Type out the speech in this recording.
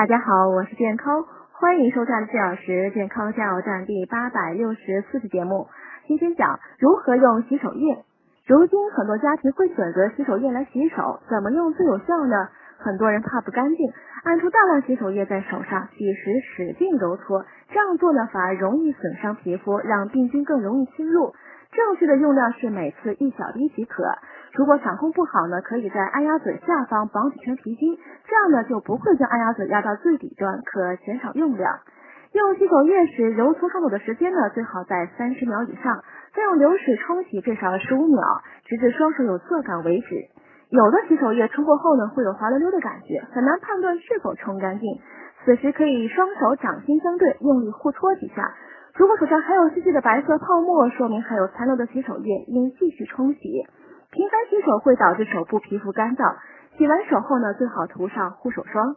大家好，我是健康，欢迎收看四小时健康加油站第八百六十四期节目。今天讲如何用洗手液。如今很多家庭会选择洗手液来洗手，怎么用最有效呢？很多人怕不干净，按出大量洗手液在手上，几时使劲揉搓，这样做呢反而容易损伤皮肤，让病菌更容易侵入。正确的用量是每次一小滴即可。如果掌控不好呢，可以在按压嘴下方绑几圈皮筋，这样呢就不会将按压嘴压到最底端，可减少用量。用洗手液时，揉搓双手的时间呢最好在三十秒以上，再用流水冲洗至少十五秒，直至双手有色感为止。有的洗手液冲过后呢会有滑溜溜的感觉，很难判断是否冲干净。此时可以双手掌心相对，用力互搓几下。如果手上还有细细的白色泡沫，说明还有残留的洗手液，应继续冲洗。频繁洗手会导致手部皮肤干燥，洗完手后呢，最好涂上护手霜。